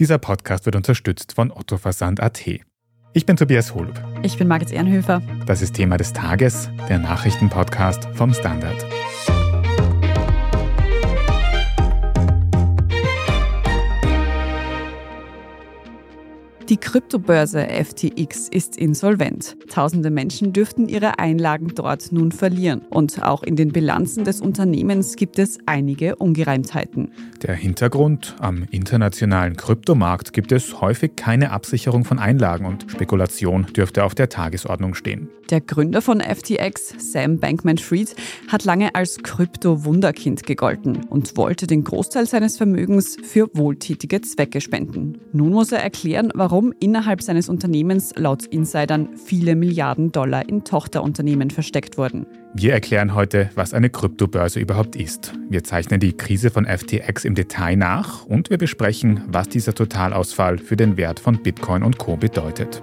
Dieser Podcast wird unterstützt von Otto Versand.at. Ich bin Tobias Holub. Ich bin Margit Ehrenhöfer. Das ist Thema des Tages, der Nachrichtenpodcast vom Standard. Die Kryptobörse FTX ist insolvent. Tausende Menschen dürften ihre Einlagen dort nun verlieren. Und auch in den Bilanzen des Unternehmens gibt es einige Ungereimtheiten. Der Hintergrund, am internationalen Kryptomarkt gibt es häufig keine Absicherung von Einlagen und Spekulation dürfte auf der Tagesordnung stehen. Der Gründer von FTX, Sam Bankman-Fried, hat lange als Krypto-Wunderkind gegolten und wollte den Großteil seines Vermögens für wohltätige Zwecke spenden. Nun muss er erklären, warum warum innerhalb seines Unternehmens laut Insidern viele Milliarden Dollar in Tochterunternehmen versteckt wurden. Wir erklären heute, was eine Kryptobörse überhaupt ist. Wir zeichnen die Krise von FTX im Detail nach und wir besprechen, was dieser Totalausfall für den Wert von Bitcoin und Co bedeutet.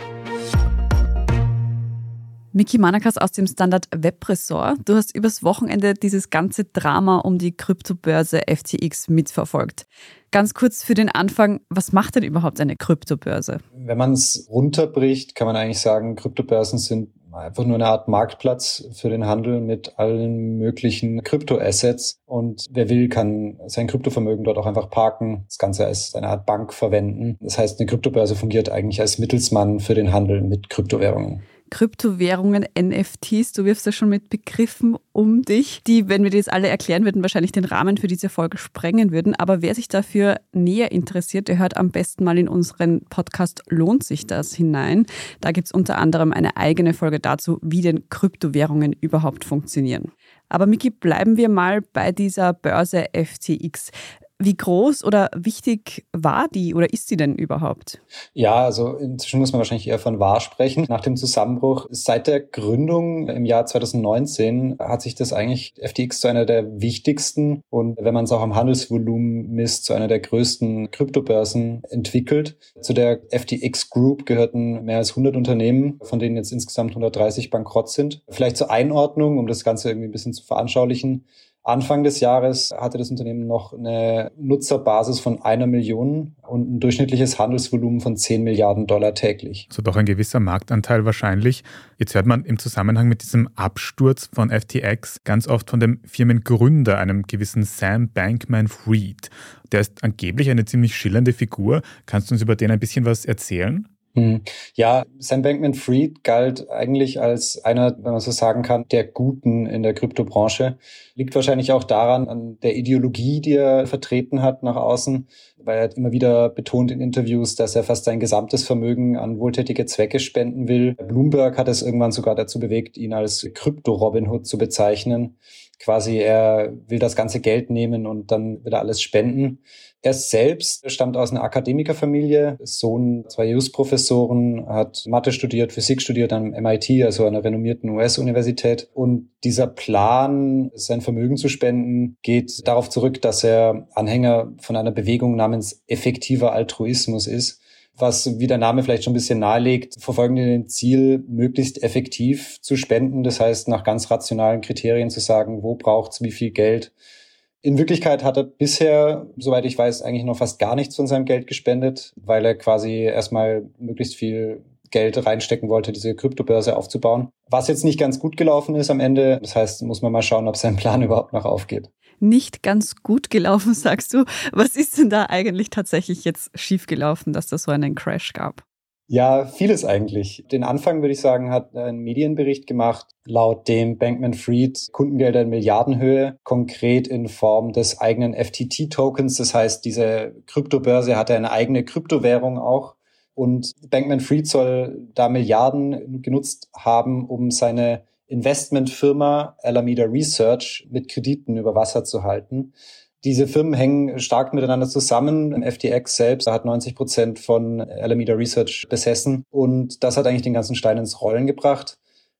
Miki Manakas aus dem Standard Webressort. Du hast übers Wochenende dieses ganze Drama um die Kryptobörse FTX mitverfolgt. Ganz kurz für den Anfang, was macht denn überhaupt eine Kryptobörse? Wenn man es runterbricht, kann man eigentlich sagen, Kryptobörsen sind einfach nur eine Art Marktplatz für den Handel mit allen möglichen Kryptoassets. Und wer will, kann sein Kryptovermögen dort auch einfach parken, das Ganze als eine Art Bank verwenden. Das heißt, eine Kryptobörse fungiert eigentlich als Mittelsmann für den Handel mit Kryptowährungen. Kryptowährungen, NFTs, du wirfst ja schon mit Begriffen um dich, die, wenn wir die jetzt alle erklären würden, wahrscheinlich den Rahmen für diese Folge sprengen würden. Aber wer sich dafür näher interessiert, der hört am besten mal in unseren Podcast Lohnt sich das hinein. Da gibt es unter anderem eine eigene Folge dazu, wie denn Kryptowährungen überhaupt funktionieren. Aber Miki, bleiben wir mal bei dieser Börse FTX. Wie groß oder wichtig war die oder ist sie denn überhaupt? Ja, also inzwischen muss man wahrscheinlich eher von wahr sprechen. Nach dem Zusammenbruch seit der Gründung im Jahr 2019 hat sich das eigentlich FTX zu einer der wichtigsten und wenn man es auch am Handelsvolumen misst, zu einer der größten Kryptobörsen entwickelt. Zu der FTX Group gehörten mehr als 100 Unternehmen, von denen jetzt insgesamt 130 bankrott sind. Vielleicht zur Einordnung, um das Ganze irgendwie ein bisschen zu veranschaulichen. Anfang des Jahres hatte das Unternehmen noch eine Nutzerbasis von einer Million und ein durchschnittliches Handelsvolumen von 10 Milliarden Dollar täglich. Also doch ein gewisser Marktanteil wahrscheinlich. Jetzt hört man im Zusammenhang mit diesem Absturz von FTX ganz oft von dem Firmengründer, einem gewissen Sam Bankman-Fried. Der ist angeblich eine ziemlich schillernde Figur. Kannst du uns über den ein bisschen was erzählen? Hm. Ja, Sam Bankman-Fried galt eigentlich als einer, wenn man so sagen kann, der Guten in der Kryptobranche. Liegt wahrscheinlich auch daran, an der Ideologie, die er vertreten hat nach außen, weil er hat immer wieder betont in Interviews, dass er fast sein gesamtes Vermögen an wohltätige Zwecke spenden will. Bloomberg hat es irgendwann sogar dazu bewegt, ihn als Krypto-Robin Hood zu bezeichnen. Quasi, er will das ganze Geld nehmen und dann will er alles spenden. Er selbst stammt aus einer Akademikerfamilie, Sohn zwei Jus-Professoren, hat Mathe studiert, Physik studiert am MIT, also einer renommierten US-Universität. Und dieser Plan, sein Vermögen zu spenden, geht darauf zurück, dass er Anhänger von einer Bewegung namens effektiver Altruismus ist was, wie der Name vielleicht schon ein bisschen nahelegt, verfolgen den Ziel, möglichst effektiv zu spenden. Das heißt, nach ganz rationalen Kriterien zu sagen, wo braucht's wie viel Geld in Wirklichkeit hat er bisher, soweit ich weiß, eigentlich noch fast gar nichts von seinem Geld gespendet, weil er quasi erstmal möglichst viel Geld reinstecken wollte, diese Kryptobörse aufzubauen. Was jetzt nicht ganz gut gelaufen ist am Ende, das heißt, muss man mal schauen, ob sein Plan überhaupt noch aufgeht. Nicht ganz gut gelaufen, sagst du. Was ist denn da eigentlich tatsächlich jetzt schiefgelaufen, dass das so einen Crash gab? Ja, vieles eigentlich. Den Anfang, würde ich sagen, hat ein Medienbericht gemacht, laut dem Bankman-Fried Kundengelder in Milliardenhöhe, konkret in Form des eigenen FTT-Tokens. Das heißt, diese Kryptobörse hatte eine eigene Kryptowährung auch. Und Bankman-Fried soll da Milliarden genutzt haben, um seine Investmentfirma Alameda Research mit Krediten über Wasser zu halten. Diese Firmen hängen stark miteinander zusammen. FTX selbst hat 90 Prozent von Alameda Research besessen und das hat eigentlich den ganzen Stein ins Rollen gebracht.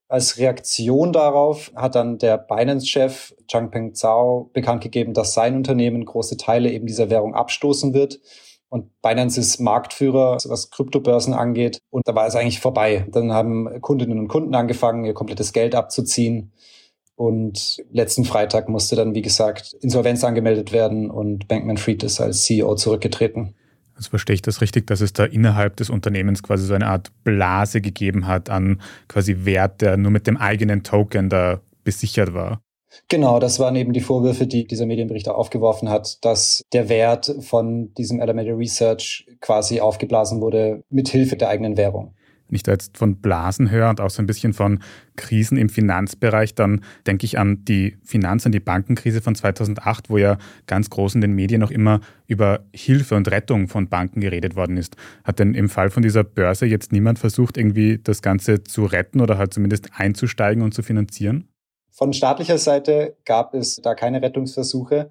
Als Reaktion darauf hat dann der Binance-Chef Changpeng Zhao bekannt gegeben, dass sein Unternehmen große Teile eben dieser Währung abstoßen wird. Und Binance ist Marktführer, was Kryptobörsen angeht. Und da war es eigentlich vorbei. Dann haben Kundinnen und Kunden angefangen, ihr komplettes Geld abzuziehen. Und letzten Freitag musste dann, wie gesagt, Insolvenz angemeldet werden und Bankman Fried ist als CEO zurückgetreten. Also verstehe ich das richtig, dass es da innerhalb des Unternehmens quasi so eine Art Blase gegeben hat an quasi Wert, der nur mit dem eigenen Token da besichert war? Genau, das waren eben die Vorwürfe, die dieser Medienbericht aufgeworfen hat, dass der Wert von diesem Alameda Research quasi aufgeblasen wurde mit Hilfe der eigenen Währung. Wenn ich da jetzt von Blasen höre und auch so ein bisschen von Krisen im Finanzbereich, dann denke ich an die Finanz- und die Bankenkrise von 2008, wo ja ganz groß in den Medien noch immer über Hilfe und Rettung von Banken geredet worden ist. Hat denn im Fall von dieser Börse jetzt niemand versucht, irgendwie das Ganze zu retten oder halt zumindest einzusteigen und zu finanzieren? Von staatlicher Seite gab es da keine Rettungsversuche.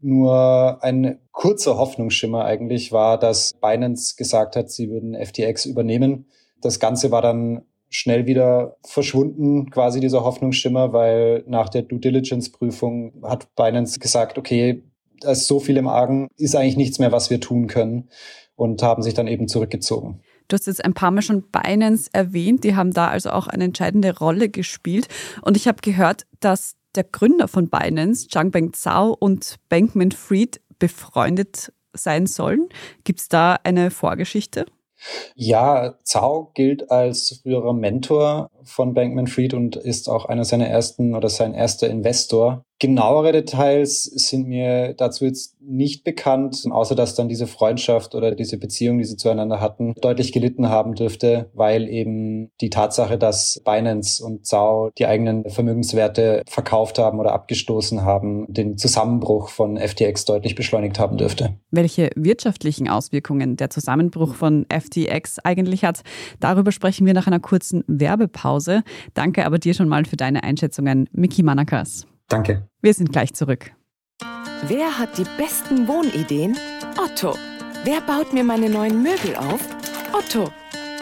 Nur ein kurzer Hoffnungsschimmer eigentlich war, dass Binance gesagt hat, sie würden FTX übernehmen das Ganze war dann schnell wieder verschwunden, quasi dieser Hoffnungsschimmer, weil nach der Due Diligence Prüfung hat Binance gesagt, okay, da ist so viel im Argen, ist eigentlich nichts mehr, was wir tun können und haben sich dann eben zurückgezogen. Du hast jetzt ein paar Mal schon Binance erwähnt, die haben da also auch eine entscheidende Rolle gespielt. Und ich habe gehört, dass der Gründer von Binance, Changbeng Zhao und Bankman Fried befreundet sein sollen. Gibt es da eine Vorgeschichte? Ja, Zhao gilt als früherer Mentor von Bankman Fried und ist auch einer seiner ersten oder sein erster Investor. Genauere Details sind mir dazu jetzt nicht bekannt, außer dass dann diese Freundschaft oder diese Beziehung, die sie zueinander hatten, deutlich gelitten haben dürfte, weil eben die Tatsache, dass Binance und Zhao die eigenen Vermögenswerte verkauft haben oder abgestoßen haben, den Zusammenbruch von FTX deutlich beschleunigt haben dürfte. Welche wirtschaftlichen Auswirkungen der Zusammenbruch von FTX eigentlich hat, darüber sprechen wir nach einer kurzen Werbepause. Pause. Danke aber dir schon mal für deine Einschätzungen, Miki Manakas. Danke. Wir sind gleich zurück. Wer hat die besten Wohnideen? Otto. Wer baut mir meine neuen Möbel auf? Otto.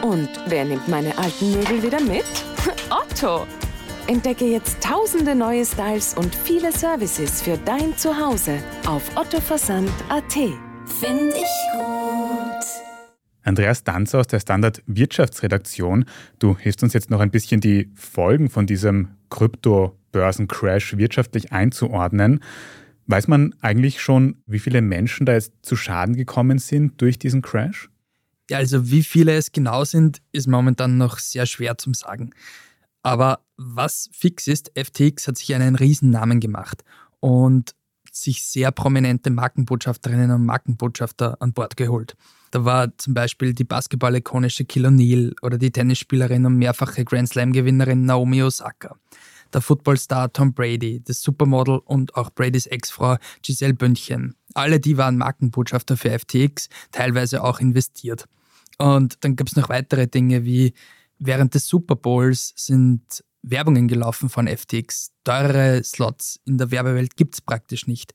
Und wer nimmt meine alten Möbel wieder mit? Otto. Entdecke jetzt tausende neue Styles und viele Services für dein Zuhause auf ottoversand.at. Finde ich gut. Andreas Danzer aus der Standard Wirtschaftsredaktion. Du hilfst uns jetzt noch ein bisschen die Folgen von diesem Krypto-Börsencrash wirtschaftlich einzuordnen. Weiß man eigentlich schon, wie viele Menschen da jetzt zu Schaden gekommen sind durch diesen Crash? Ja, also wie viele es genau sind, ist momentan noch sehr schwer zu sagen. Aber was fix ist, FTX hat sich einen Riesennamen gemacht und sich sehr prominente Markenbotschafterinnen und Markenbotschafter an Bord geholt. Da war zum Beispiel die Basketball-ikonische Kilo Neal oder die Tennisspielerin und mehrfache Grand Slam-Gewinnerin Naomi Osaka, der Footballstar Tom Brady, das Supermodel und auch Bradys Ex-Frau Giselle Bündchen. Alle die waren Markenbotschafter für FTX, teilweise auch investiert. Und dann gab es noch weitere Dinge wie während des Super Bowls sind Werbungen gelaufen von FTX. Teurere Slots in der Werbewelt gibt es praktisch nicht.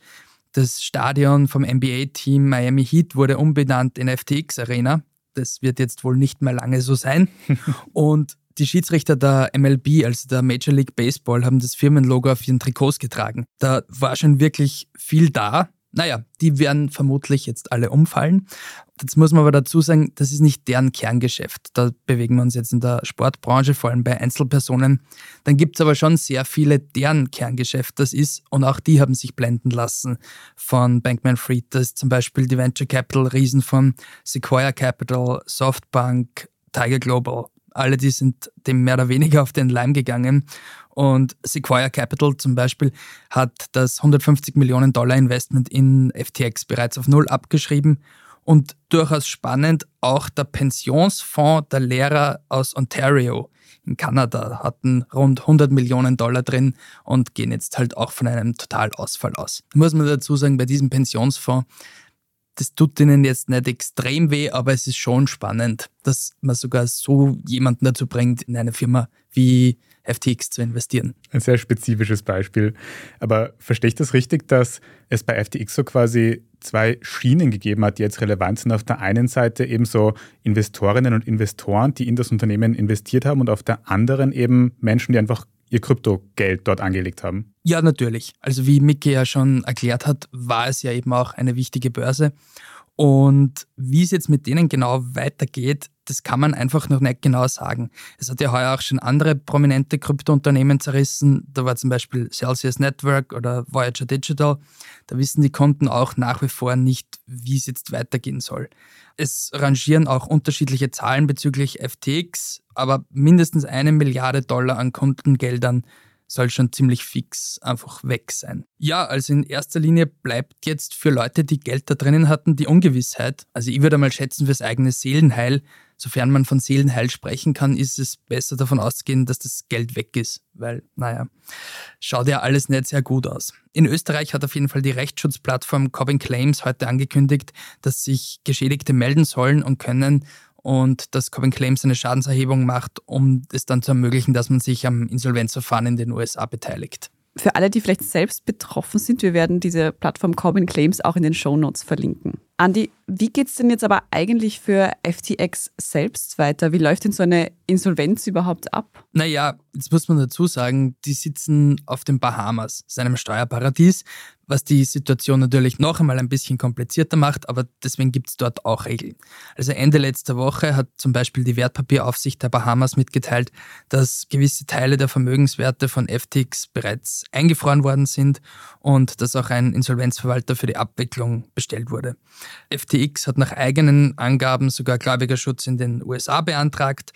Das Stadion vom NBA-Team Miami Heat wurde umbenannt in FTX Arena. Das wird jetzt wohl nicht mehr lange so sein. Und die Schiedsrichter der MLB, also der Major League Baseball, haben das Firmenlogo auf ihren Trikots getragen. Da war schon wirklich viel da. Naja, die werden vermutlich jetzt alle umfallen. Jetzt muss man aber dazu sagen, das ist nicht deren Kerngeschäft. Da bewegen wir uns jetzt in der Sportbranche, vor allem bei Einzelpersonen. Dann gibt es aber schon sehr viele, deren Kerngeschäft das ist und auch die haben sich blenden lassen von Bankman Fried. Das ist zum Beispiel die Venture Capital Riesen von Sequoia Capital, Softbank, Tiger Global. Alle die sind dem mehr oder weniger auf den Leim gegangen. Und Sequoia Capital zum Beispiel hat das 150 Millionen Dollar Investment in FTX bereits auf Null abgeschrieben. Und durchaus spannend, auch der Pensionsfonds der Lehrer aus Ontario in Kanada hatten rund 100 Millionen Dollar drin und gehen jetzt halt auch von einem Totalausfall aus. Muss man dazu sagen, bei diesem Pensionsfonds das tut ihnen jetzt nicht extrem weh, aber es ist schon spannend, dass man sogar so jemanden dazu bringt, in eine Firma wie FTX zu investieren. Ein sehr spezifisches Beispiel. Aber verstehe ich das richtig, dass es bei FTX so quasi zwei Schienen gegeben hat, die jetzt relevant sind? Auf der einen Seite eben so Investorinnen und Investoren, die in das Unternehmen investiert haben und auf der anderen eben Menschen, die einfach ihr Kryptogeld dort angelegt haben? Ja, natürlich. Also wie Mickey ja schon erklärt hat, war es ja eben auch eine wichtige Börse. Und wie es jetzt mit denen genau weitergeht, das kann man einfach noch nicht genau sagen. Es hat ja heuer auch schon andere prominente Kryptounternehmen zerrissen. Da war zum Beispiel Celsius Network oder Voyager Digital. Da wissen die Kunden auch nach wie vor nicht, wie es jetzt weitergehen soll. Es rangieren auch unterschiedliche Zahlen bezüglich FTX, aber mindestens eine Milliarde Dollar an Kundengeldern soll schon ziemlich fix einfach weg sein. Ja, also in erster Linie bleibt jetzt für Leute, die Geld da drinnen hatten, die Ungewissheit. Also ich würde mal schätzen, fürs eigene Seelenheil, sofern man von Seelenheil sprechen kann, ist es besser davon auszugehen, dass das Geld weg ist. Weil, naja, schaut ja alles nicht sehr gut aus. In Österreich hat auf jeden Fall die Rechtsschutzplattform Cobbing Claims heute angekündigt, dass sich Geschädigte melden sollen und können und dass Corbin Claims eine Schadenserhebung macht, um es dann zu ermöglichen, dass man sich am Insolvenzverfahren in den USA beteiligt. Für alle, die vielleicht selbst betroffen sind, wir werden diese Plattform Corbin Claims auch in den Show Notes verlinken. Andi, wie geht es denn jetzt aber eigentlich für FTX selbst weiter? Wie läuft denn so eine Insolvenz überhaupt ab? Naja, jetzt muss man dazu sagen, die sitzen auf den Bahamas, seinem Steuerparadies, was die Situation natürlich noch einmal ein bisschen komplizierter macht, aber deswegen gibt es dort auch Regeln. Also Ende letzter Woche hat zum Beispiel die Wertpapieraufsicht der Bahamas mitgeteilt, dass gewisse Teile der Vermögenswerte von FTX bereits eingefroren worden sind und dass auch ein Insolvenzverwalter für die Abwicklung bestellt wurde. FTX hat nach eigenen Angaben sogar Gläubigerschutz in den USA beantragt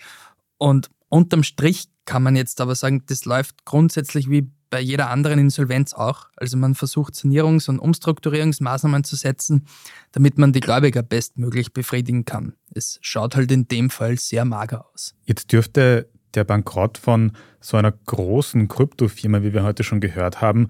und unterm Strich kann man jetzt aber sagen, das läuft grundsätzlich wie bei jeder anderen Insolvenz auch. Also man versucht Sanierungs- und Umstrukturierungsmaßnahmen zu setzen, damit man die Gläubiger bestmöglich befriedigen kann. Es schaut halt in dem Fall sehr mager aus. Jetzt dürfte der Bankrott von so einer großen Kryptofirma, wie wir heute schon gehört haben,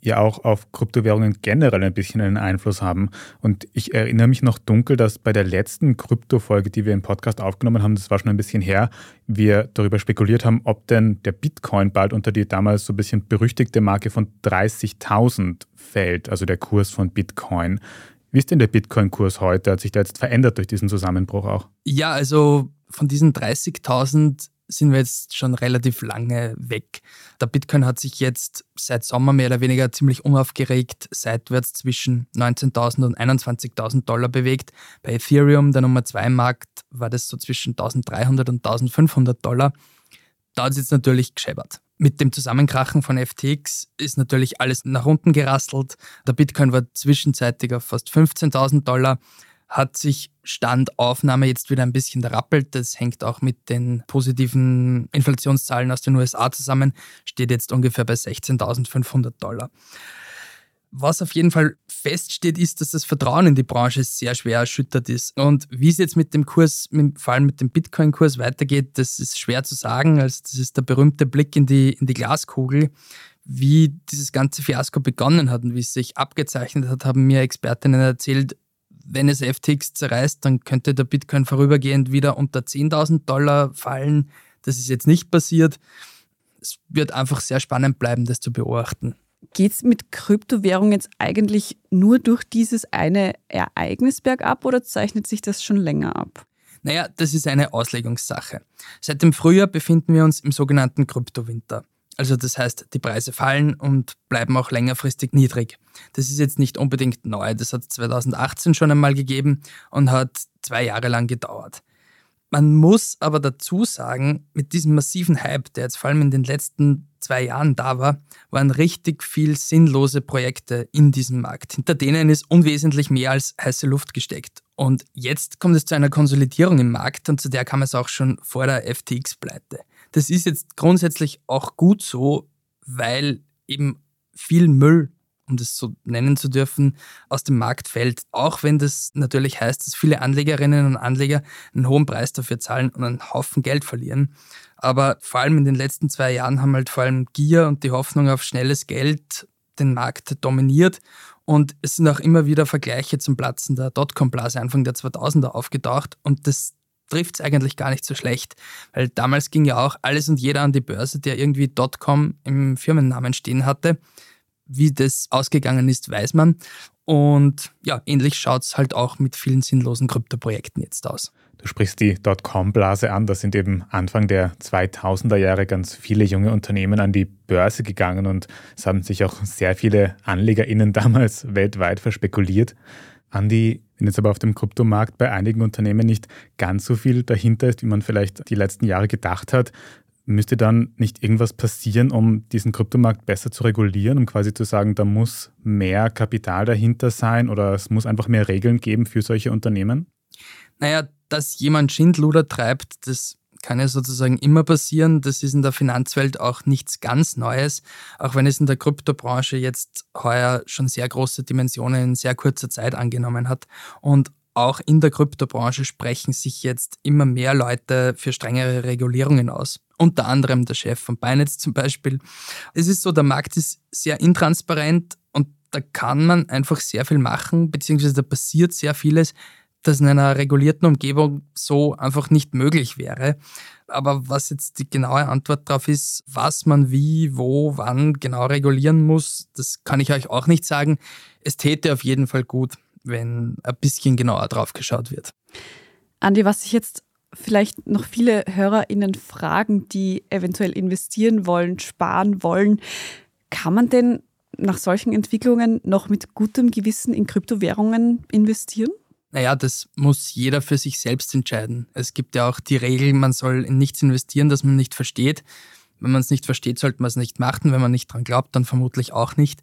ja auch auf Kryptowährungen generell ein bisschen einen Einfluss haben. Und ich erinnere mich noch dunkel, dass bei der letzten Krypto-Folge, die wir im Podcast aufgenommen haben, das war schon ein bisschen her, wir darüber spekuliert haben, ob denn der Bitcoin bald unter die damals so ein bisschen berüchtigte Marke von 30.000 fällt, also der Kurs von Bitcoin. Wie ist denn der Bitcoin-Kurs heute? Hat sich der jetzt verändert durch diesen Zusammenbruch auch? Ja, also von diesen 30.000 sind wir jetzt schon relativ lange weg. Der Bitcoin hat sich jetzt seit Sommer mehr oder weniger ziemlich unaufgeregt seitwärts zwischen 19.000 und 21.000 Dollar bewegt. Bei Ethereum, der Nummer 2 Markt, war das so zwischen 1.300 und 1.500 Dollar. Da hat es jetzt natürlich gescheppert. Mit dem Zusammenkrachen von FTX ist natürlich alles nach unten gerasselt. Der Bitcoin war zwischenzeitig auf fast 15.000 Dollar hat sich Standaufnahme jetzt wieder ein bisschen rappelt. Das hängt auch mit den positiven Inflationszahlen aus den USA zusammen, steht jetzt ungefähr bei 16.500 Dollar. Was auf jeden Fall feststeht, ist, dass das Vertrauen in die Branche sehr schwer erschüttert ist. Und wie es jetzt mit dem Kurs, vor allem mit dem Bitcoin-Kurs weitergeht, das ist schwer zu sagen. Also das ist der berühmte Blick in die, in die Glaskugel. Wie dieses ganze Fiasko begonnen hat und wie es sich abgezeichnet hat, haben mir Expertinnen erzählt, wenn es FTX zerreißt, dann könnte der Bitcoin vorübergehend wieder unter 10.000 Dollar fallen. Das ist jetzt nicht passiert. Es wird einfach sehr spannend bleiben, das zu beobachten. Geht es mit Kryptowährung jetzt eigentlich nur durch dieses eine Ereignis bergab oder zeichnet sich das schon länger ab? Naja, das ist eine Auslegungssache. Seit dem Frühjahr befinden wir uns im sogenannten Kryptowinter. Also das heißt, die Preise fallen und bleiben auch längerfristig niedrig. Das ist jetzt nicht unbedingt neu. Das hat 2018 schon einmal gegeben und hat zwei Jahre lang gedauert. Man muss aber dazu sagen, mit diesem massiven Hype, der jetzt vor allem in den letzten zwei Jahren da war, waren richtig viel sinnlose Projekte in diesem Markt. Hinter denen ist unwesentlich mehr als heiße Luft gesteckt. Und jetzt kommt es zu einer Konsolidierung im Markt und zu der kam es auch schon vor der FTX-Pleite. Das ist jetzt grundsätzlich auch gut so, weil eben viel Müll, um das so nennen zu dürfen, aus dem Markt fällt. Auch wenn das natürlich heißt, dass viele Anlegerinnen und Anleger einen hohen Preis dafür zahlen und einen Haufen Geld verlieren. Aber vor allem in den letzten zwei Jahren haben halt vor allem Gier und die Hoffnung auf schnelles Geld den Markt dominiert. Und es sind auch immer wieder Vergleiche zum Platzen der Dotcom-Blase Anfang der 2000er aufgetaucht. Und das trifft es eigentlich gar nicht so schlecht, weil damals ging ja auch alles und jeder an die Börse, der irgendwie .com im Firmennamen stehen hatte. Wie das ausgegangen ist, weiß man. Und ja, ähnlich schaut es halt auch mit vielen sinnlosen Kryptoprojekten jetzt aus. Du sprichst die Dotcom-Blase an. Da sind eben Anfang der 2000er Jahre ganz viele junge Unternehmen an die Börse gegangen und es haben sich auch sehr viele AnlegerInnen damals weltweit verspekuliert. Andi, wenn jetzt aber auf dem Kryptomarkt bei einigen Unternehmen nicht ganz so viel dahinter ist, wie man vielleicht die letzten Jahre gedacht hat, müsste dann nicht irgendwas passieren, um diesen Kryptomarkt besser zu regulieren, um quasi zu sagen, da muss mehr Kapital dahinter sein oder es muss einfach mehr Regeln geben für solche Unternehmen? Naja, dass jemand Schindluder treibt, das kann ja sozusagen immer passieren. Das ist in der Finanzwelt auch nichts ganz Neues, auch wenn es in der Kryptobranche jetzt heuer schon sehr große Dimensionen in sehr kurzer Zeit angenommen hat. Und auch in der Kryptobranche sprechen sich jetzt immer mehr Leute für strengere Regulierungen aus. Unter anderem der Chef von Binance zum Beispiel. Es ist so, der Markt ist sehr intransparent und da kann man einfach sehr viel machen, beziehungsweise da passiert sehr vieles, das in einer regulierten Umgebung so einfach nicht möglich wäre. Aber was jetzt die genaue Antwort darauf ist, was man wie, wo, wann genau regulieren muss, das kann ich euch auch nicht sagen. Es täte auf jeden Fall gut, wenn ein bisschen genauer drauf geschaut wird. Andi, was sich jetzt vielleicht noch viele HörerInnen fragen, die eventuell investieren wollen, sparen wollen, kann man denn nach solchen Entwicklungen noch mit gutem Gewissen in Kryptowährungen investieren? Naja, das muss jeder für sich selbst entscheiden. Es gibt ja auch die Regel, man soll in nichts investieren, das man nicht versteht. Wenn man es nicht versteht, sollte man es nicht machen. Wenn man nicht dran glaubt, dann vermutlich auch nicht.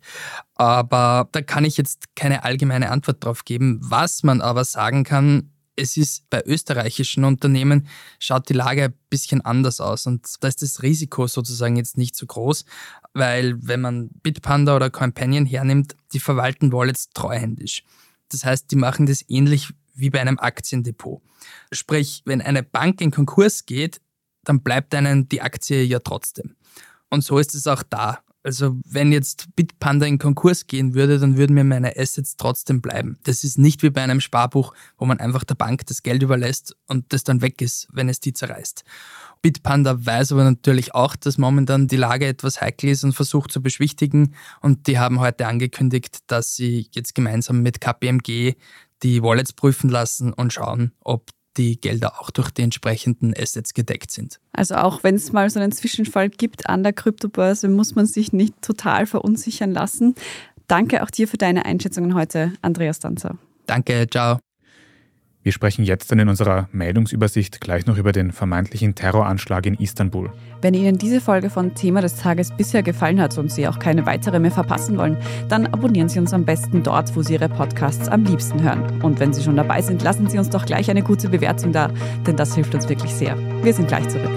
Aber da kann ich jetzt keine allgemeine Antwort drauf geben. Was man aber sagen kann, es ist bei österreichischen Unternehmen, schaut die Lage ein bisschen anders aus. Und da ist das Risiko sozusagen jetzt nicht so groß, weil wenn man Bitpanda oder Companion hernimmt, die verwalten Wallets treuhändisch. Das heißt, die machen das ähnlich wie bei einem Aktiendepot. Sprich, wenn eine Bank in Konkurs geht, dann bleibt einem die Aktie ja trotzdem. Und so ist es auch da. Also wenn jetzt Bitpanda in Konkurs gehen würde, dann würden mir meine Assets trotzdem bleiben. Das ist nicht wie bei einem Sparbuch, wo man einfach der Bank das Geld überlässt und das dann weg ist, wenn es die zerreißt. Bitpanda weiß aber natürlich auch, dass momentan die Lage etwas heikel ist und versucht zu beschwichtigen. Und die haben heute angekündigt, dass sie jetzt gemeinsam mit KPMG die Wallets prüfen lassen und schauen, ob die Gelder auch durch die entsprechenden Assets gedeckt sind. Also auch wenn es mal so einen Zwischenfall gibt an der Kryptobörse, muss man sich nicht total verunsichern lassen. Danke auch dir für deine Einschätzungen heute, Andreas Danzer. Danke, ciao. Wir sprechen jetzt dann in unserer Meldungsübersicht gleich noch über den vermeintlichen Terroranschlag in Istanbul. Wenn Ihnen diese Folge von Thema des Tages bisher gefallen hat und Sie auch keine weitere mehr verpassen wollen, dann abonnieren Sie uns am besten dort, wo Sie Ihre Podcasts am liebsten hören. Und wenn Sie schon dabei sind, lassen Sie uns doch gleich eine gute Bewertung da, denn das hilft uns wirklich sehr. Wir sind gleich zurück.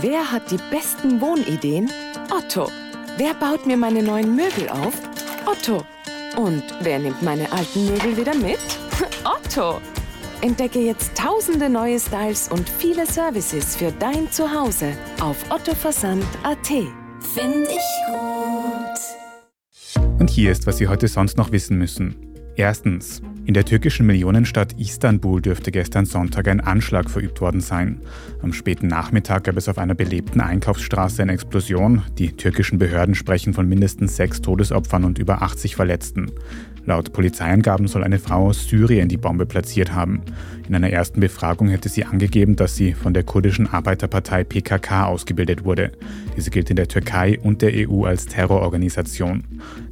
Wer hat die besten Wohnideen? Otto. Wer baut mir meine neuen Möbel auf? Otto. Und wer nimmt meine alten Möbel wieder mit? Otto! Entdecke jetzt tausende neue Styles und viele Services für dein Zuhause auf ottoversand.at. Finde ich gut. Und hier ist, was Sie heute sonst noch wissen müssen. Erstens. In der türkischen Millionenstadt Istanbul dürfte gestern Sonntag ein Anschlag verübt worden sein. Am späten Nachmittag gab es auf einer belebten Einkaufsstraße eine Explosion. Die türkischen Behörden sprechen von mindestens sechs Todesopfern und über 80 Verletzten. Laut Polizeiangaben soll eine Frau aus Syrien die Bombe platziert haben. In einer ersten Befragung hätte sie angegeben, dass sie von der kurdischen Arbeiterpartei PKK ausgebildet wurde. Diese gilt in der Türkei und der EU als Terrororganisation.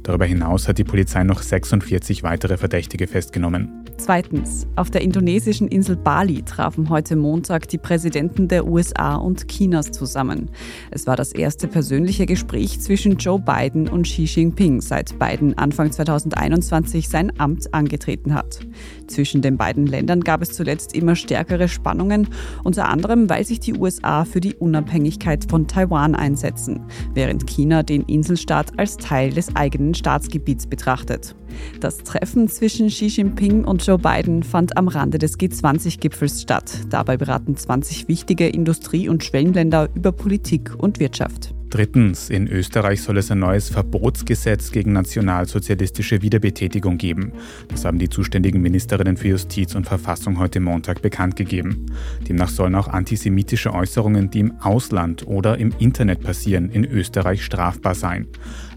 Darüber hinaus hat die Polizei noch 46 weitere Verdächtige festgenommen. Zweitens. Auf der indonesischen Insel Bali trafen heute Montag die Präsidenten der USA und Chinas zusammen. Es war das erste persönliche Gespräch zwischen Joe Biden und Xi Jinping, seit Biden Anfang 2021 sein Amt angetreten hat. Zwischen den beiden Ländern gab es zuletzt immer stärkere Spannungen, unter anderem weil sich die USA für die Unabhängigkeit von Taiwan einsetzen, während China den Inselstaat als Teil des eigenen Staatsgebiets betrachtet. Das Treffen zwischen Xi Jinping und Joe Biden fand am Rande des G20-Gipfels statt. Dabei beraten 20 wichtige Industrie- und Schwellenländer über Politik und Wirtschaft. Drittens, in Österreich soll es ein neues Verbotsgesetz gegen nationalsozialistische Wiederbetätigung geben. Das haben die zuständigen Ministerinnen für Justiz und Verfassung heute Montag bekannt gegeben. Demnach sollen auch antisemitische Äußerungen, die im Ausland oder im Internet passieren, in Österreich strafbar sein.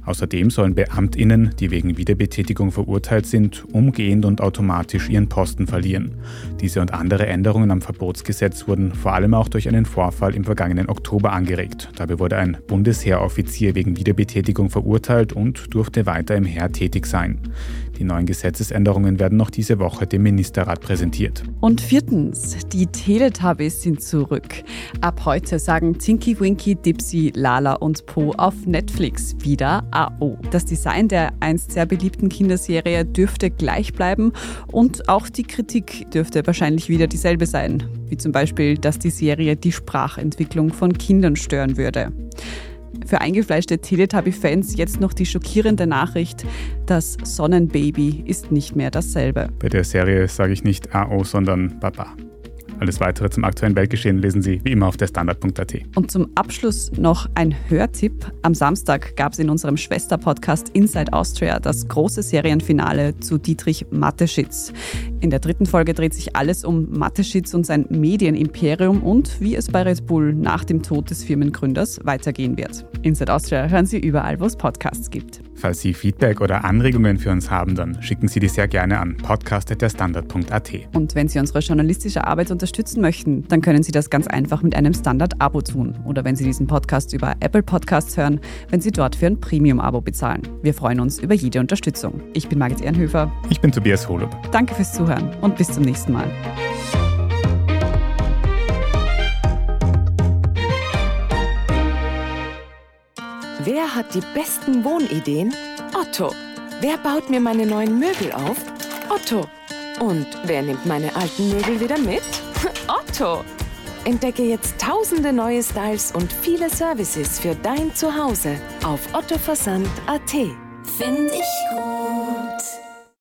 Außerdem sollen Beamtinnen, die wegen Wiederbetätigung verurteilt sind, umgehend und automatisch ihren Posten verlieren. Diese und andere Änderungen am Verbotsgesetz wurden vor allem auch durch einen Vorfall im vergangenen Oktober angeregt. Dabei wurde ein Bundesheeroffizier wegen Wiederbetätigung verurteilt und durfte weiter im Heer tätig sein. Die neuen Gesetzesänderungen werden noch diese Woche dem Ministerrat präsentiert. Und viertens, die Teletubbies sind zurück. Ab heute sagen Tinky Winky, Dipsy, Lala und Po auf Netflix wieder AO. Das Design der einst sehr beliebten Kinderserie dürfte gleich bleiben und auch die Kritik dürfte wahrscheinlich wieder dieselbe sein. Wie zum Beispiel, dass die Serie die Sprachentwicklung von Kindern stören würde. Für eingefleischte Teletubby-Fans jetzt noch die schockierende Nachricht, das Sonnenbaby ist nicht mehr dasselbe. Bei der Serie sage ich nicht AO, sondern Baba. Alles weitere zum aktuellen Weltgeschehen lesen Sie wie immer auf der Standard.at. Und zum Abschluss noch ein Hörtipp. Am Samstag gab es in unserem Schwester-Podcast Inside Austria das große Serienfinale zu Dietrich Mateschitz. In der dritten Folge dreht sich alles um Mateschitz und sein Medienimperium und wie es bei Red Bull nach dem Tod des Firmengründers weitergehen wird. Inside Austria hören Sie überall, wo es Podcasts gibt. Falls Sie Feedback oder Anregungen für uns haben, dann schicken Sie die sehr gerne an podcast.derstandard.at. Und wenn Sie unsere journalistische Arbeit unterstützen möchten, dann können Sie das ganz einfach mit einem Standard-Abo tun. Oder wenn Sie diesen Podcast über Apple Podcasts hören, wenn Sie dort für ein Premium-Abo bezahlen. Wir freuen uns über jede Unterstützung. Ich bin Margit Ehrenhöfer. Ich bin Tobias Holub. Danke fürs Zuhören und bis zum nächsten Mal. Wer hat die besten Wohnideen? Otto. Wer baut mir meine neuen Möbel auf? Otto. Und wer nimmt meine alten Möbel wieder mit? Otto. Entdecke jetzt tausende neue Styles und viele Services für dein Zuhause auf ottoversand.at. Find ich gut.